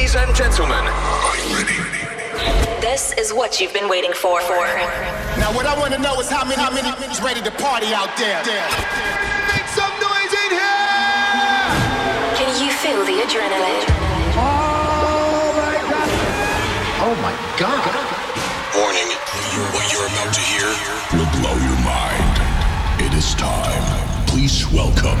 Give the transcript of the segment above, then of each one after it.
Ladies and gentlemen, This is what you've been waiting for. for. Now, what I want to know is how many, how many is ready to party out there? Make some noise in here! Can you feel the adrenaline? Oh my god! Oh my god! Warning, what you're about to hear will blow your mind. It is time. Please welcome.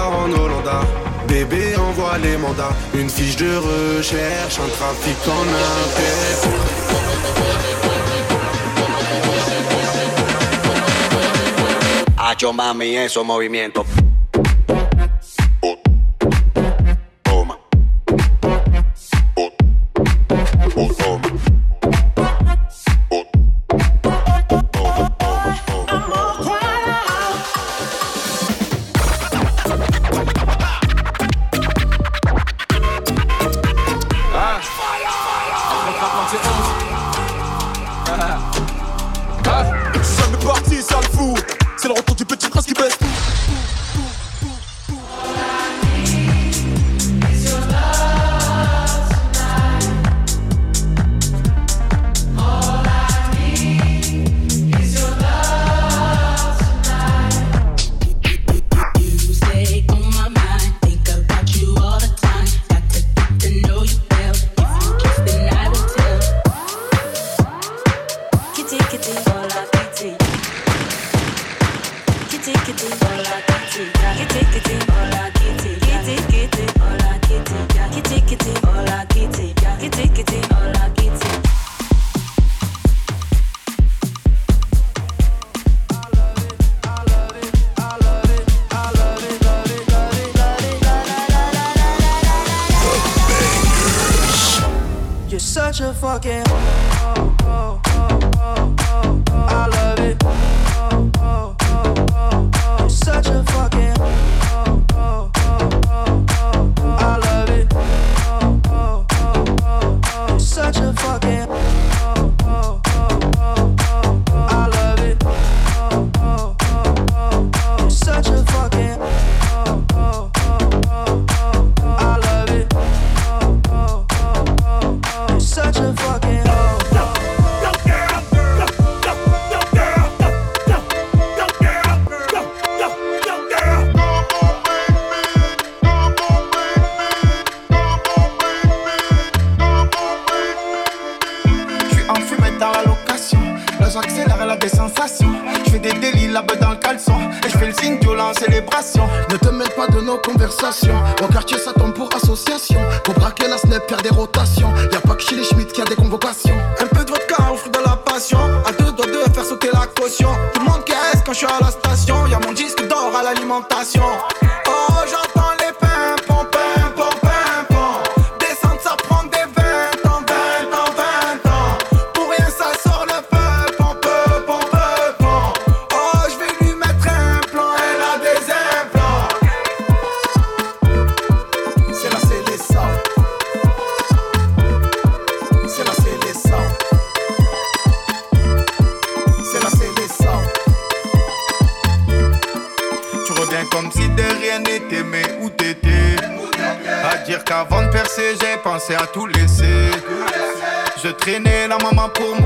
bébé envoie les mandats. Une fiche de recherche, un trafic en intérêt Hacho mami, eso movimiento my pool.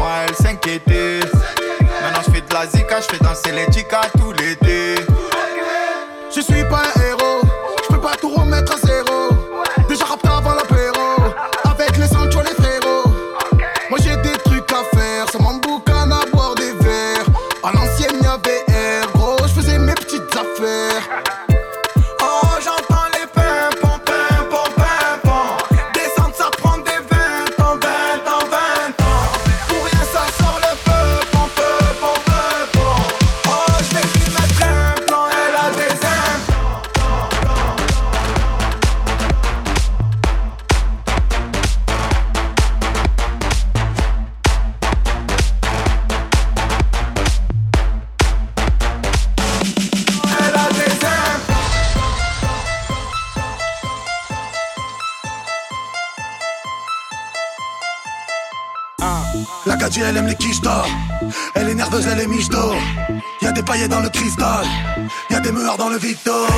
olvidó.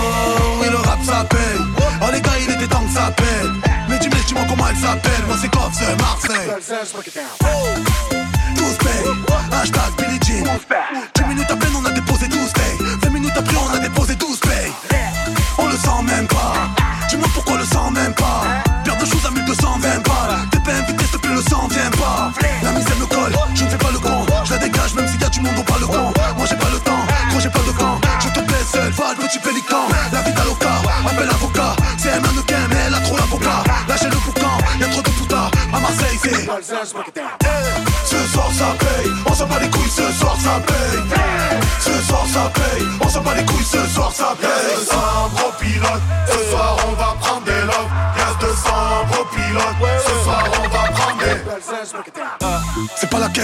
Ce soir ça paye, on s'en bat les couilles ce soir ça paye. Ce soir ça paye, on s'en bat les couilles ce soir ça paye. 200 gros pilotes,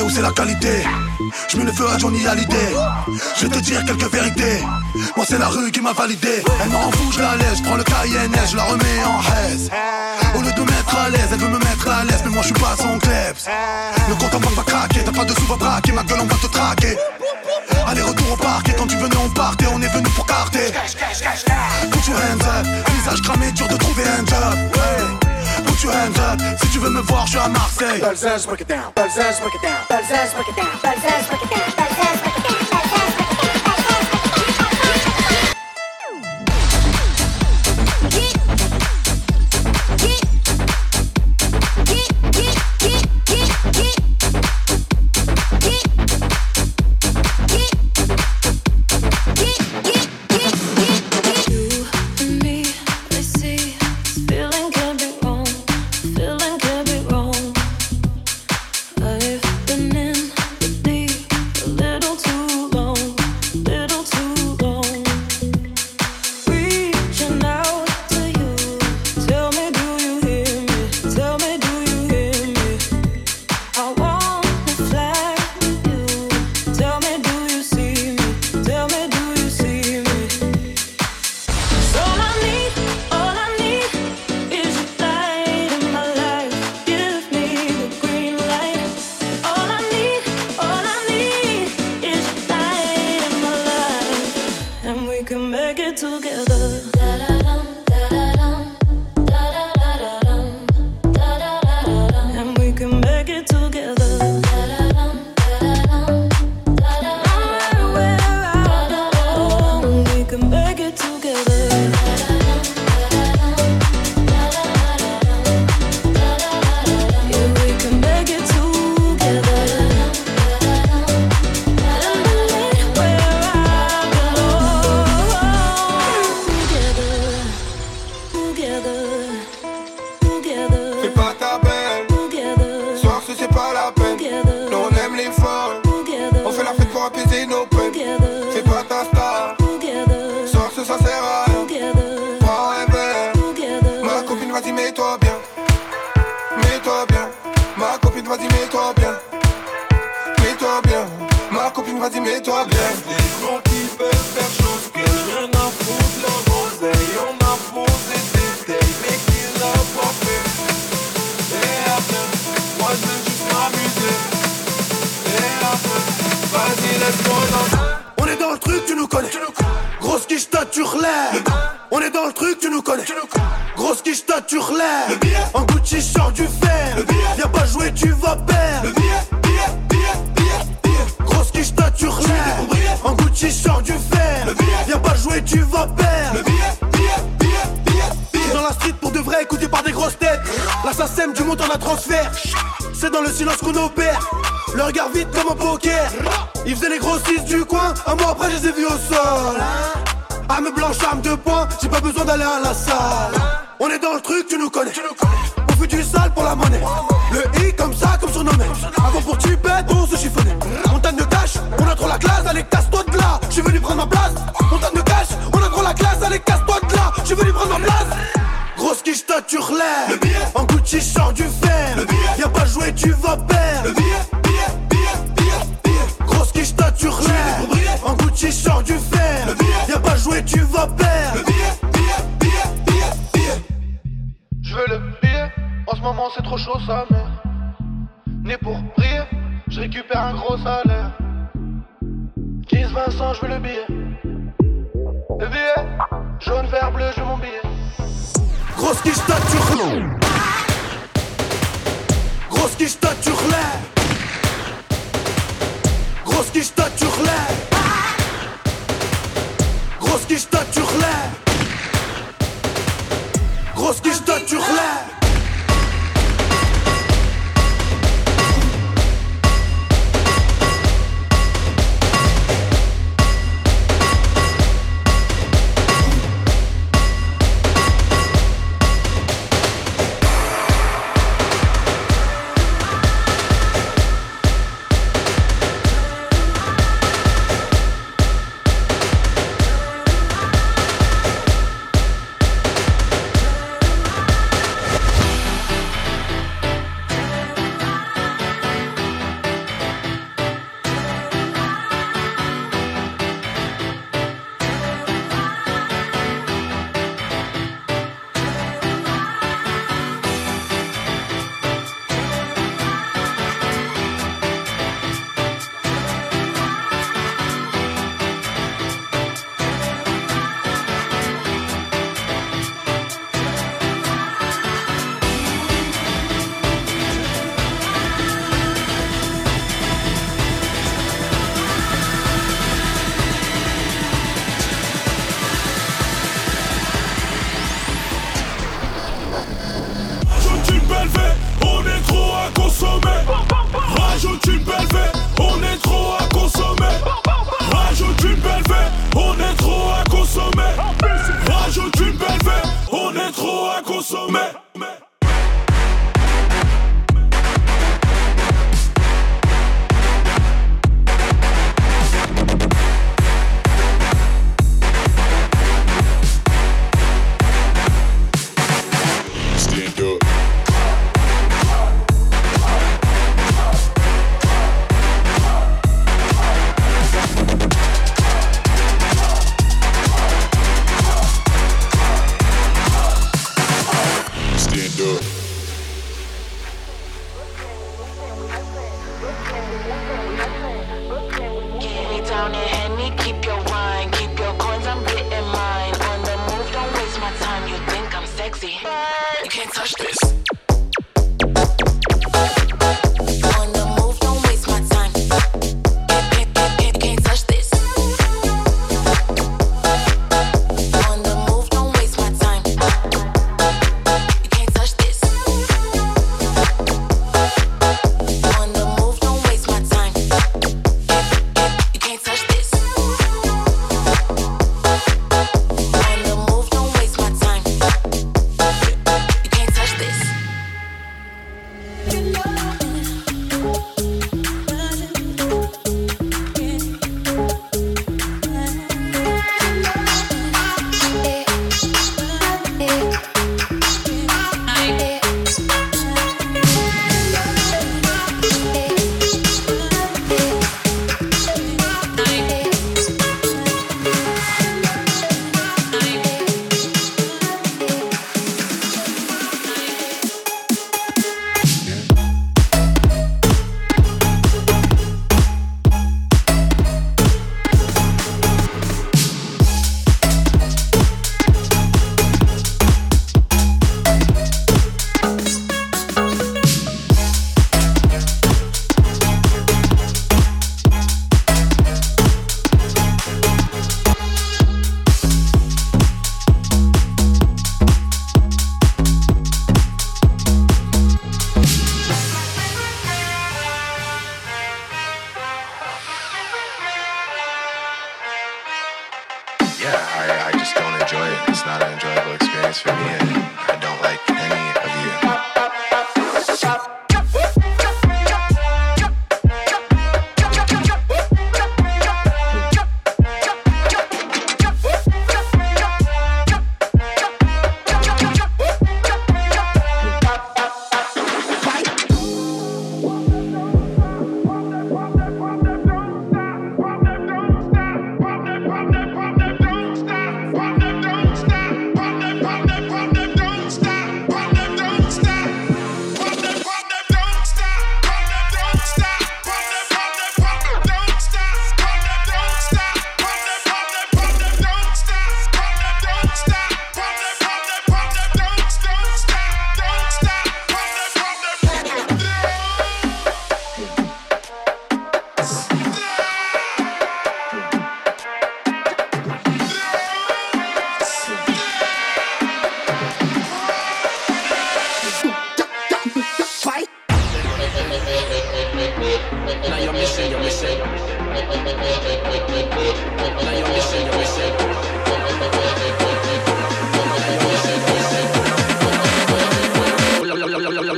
Ou c'est la qualité? Je mets le feu à Johnny Hallyday. Je vais te dire quelques vérités. Moi c'est la rue qui m'a validé. Elle m'en fout, je la laisse, je prends le Cayenne Je la remets en haise. Au lieu de me mettre à l'aise, elle veut me mettre à l'aise Mais moi je suis pas son kleps. Le compte en banque va craquer, t'as pas de sous va braquer. Ma gueule on va te traquer. Allez retour au parc. Et quand tu venais on partait On est venu pour carter. Put your hands up, visage cramé, dur de trouver un job. Si tu veux me voir je suis à Marseille Balzaz, break it down. Balzaz, break it down. Balzaz, break it down. Balzaz, break it down. Balzaz, break it down. Mets-toi bien. Les gros qui veulent faire chose que rien à foutre leur oseille On a posé des dates mais qu'ils n'ont pas fait Et après, moi je veux juste m'amuser Et après, vas-y laisse-moi danser On est dans le truc, tu nous connais. Grosse quiche stature l'air. On est dans le truc, tu nous connais. Grosse quiche stature l'air. En Gucci sort du fer. L'assassin du montant à transfert. C'est dans le silence qu'on opère. Le regard vite comme un poker. Ils faisaient les grossistes du coin. Un mois après, je les ai vus au sol. Arme blanche, arme de poing. J'ai pas besoin d'aller à la salle. On est dans le truc, tu nous connais. On fait du sale pour la monnaie. Le I comme ça, comme surnommé. Avant pour tu pètes, on se chiffonnait. Montagne de cash, on a trop la classe. Allez, casse-toi de là. Je suis venu prendre ma place. Montagne de cash, on a trop la classe. Allez, casse-toi de là. Je venu prendre ma place. Grosse quiche stature l'air. En Gucci sort du fer. Viens pas jouer, tu vas perdre. Grosse quiche stature l'air. En Gucci sort du fer. Viens pas jouer, tu vas perdre. Je veux le billet, en ce moment c'est trop chaud sa mère Né pour briller, Je récupère un gros salaire. 10, 20 cents, je veux le billet. Le billet, jaune, vert, bleu, je veux mon billet. Розкіштат чухле. Розкіштат чухле. Розкіштат чухле. Розкіштат чухле. Розкіштат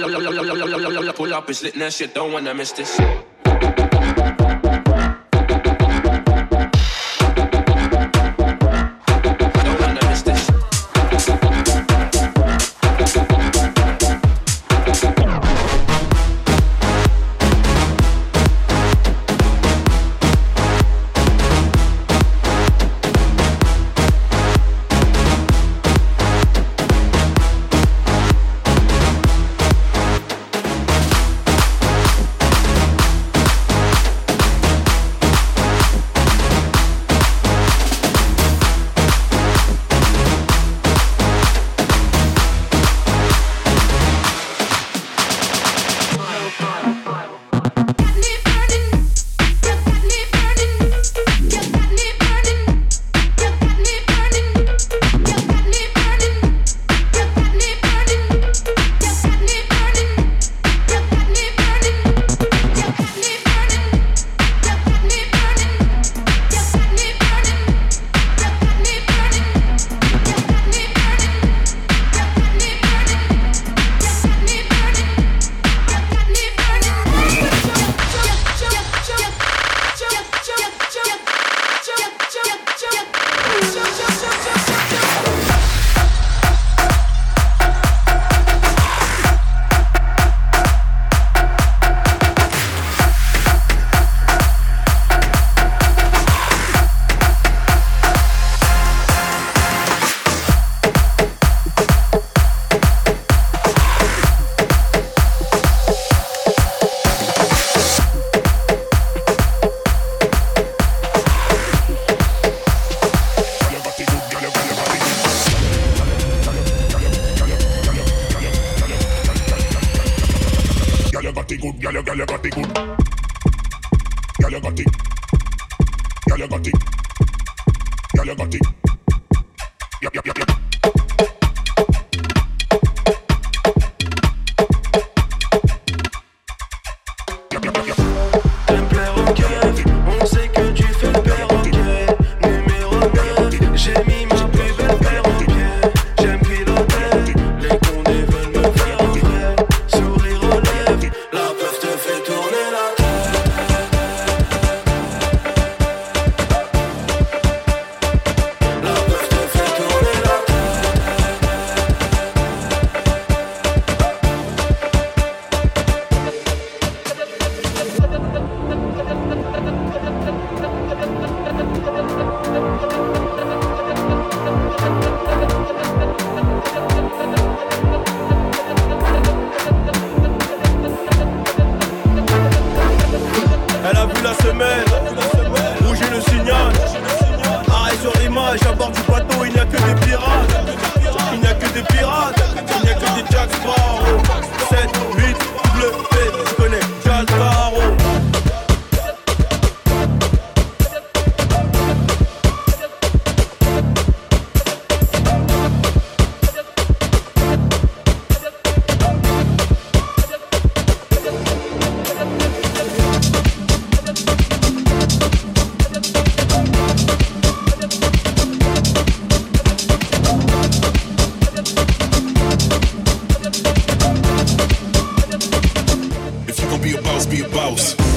Pull up and slit that shit, don't wanna miss this. be a boss.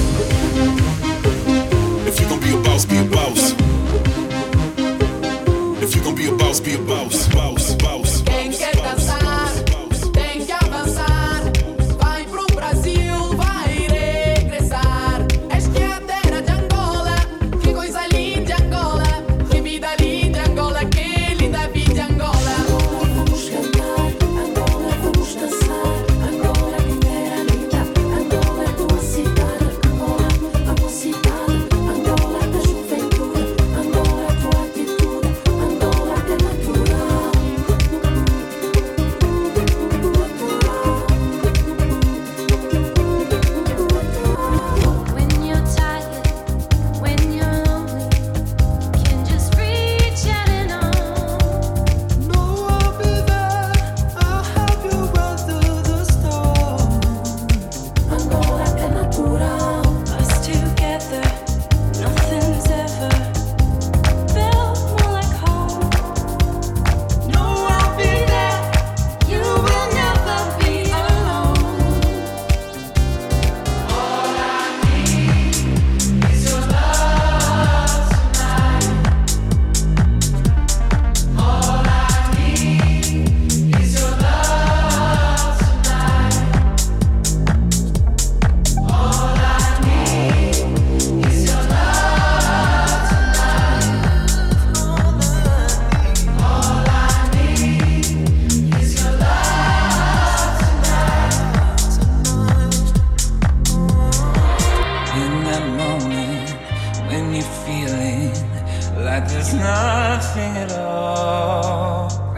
there's nothing at all.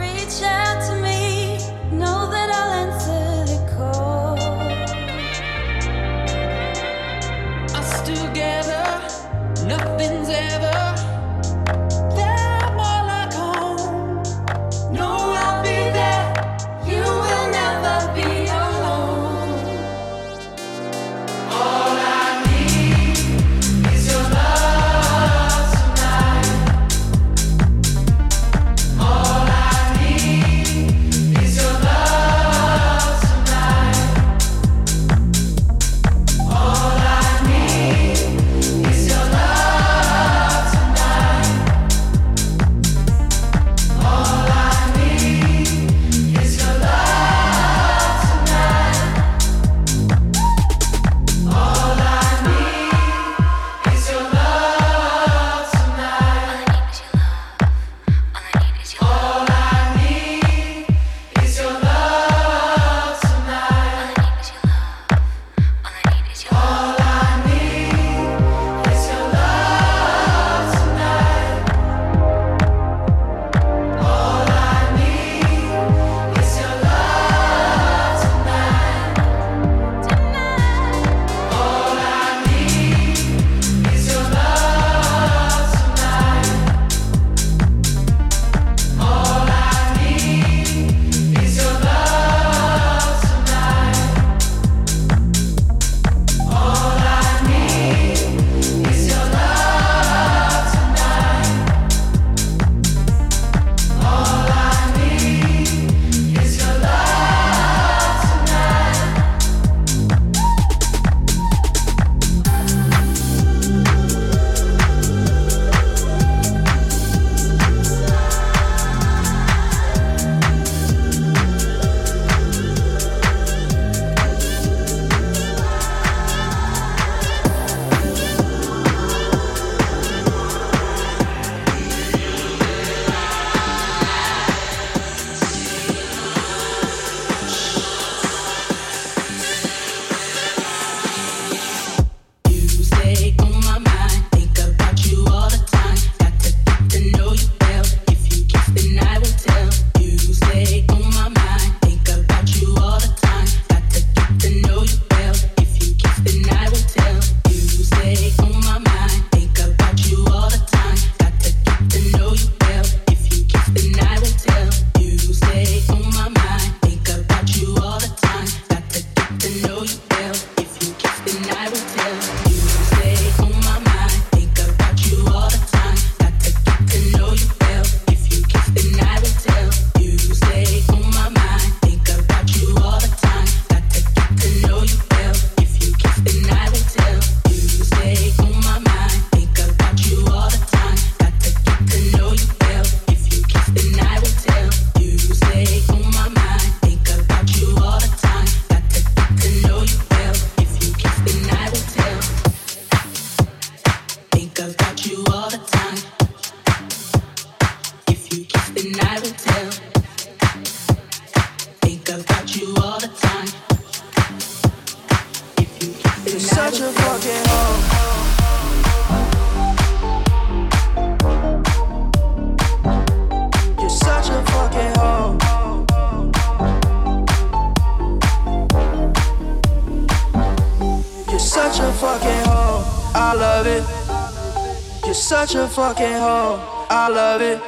such a fucking hoe. I love it.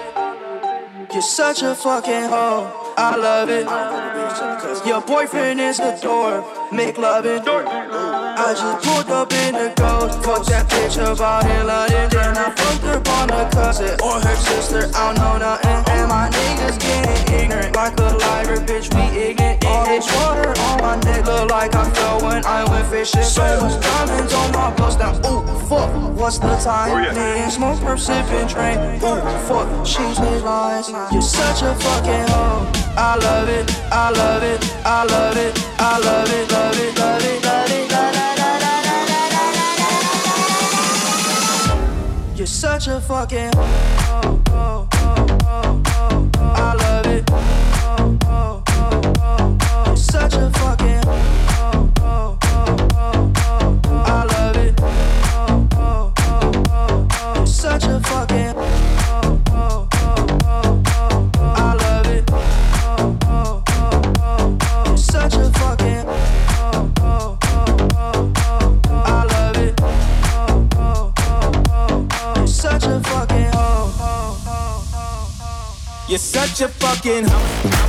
You're such a fucking hoe. I love it. Your boyfriend is a dork. Make love it. I just pulled up in the ghost. Fuck that bitch about in London. Then I fucked up on a cousin or her sister. I don't know nothing. And my niggas getting ignorant. Like a liar, bitch, we ignorant. All this water on my neck look like I fell when I went fishing. So much diamonds on my bust Now, Ooh, fuck, what's the time? Oh, Man, smoke, perp, sipping, train. Ooh, fuck, she's me lies. You're such a fucking hoe. I love it, I love it, I love it, I love it, love it, love it. You're such a fucking. Oh, oh, oh, oh. at your fucking house.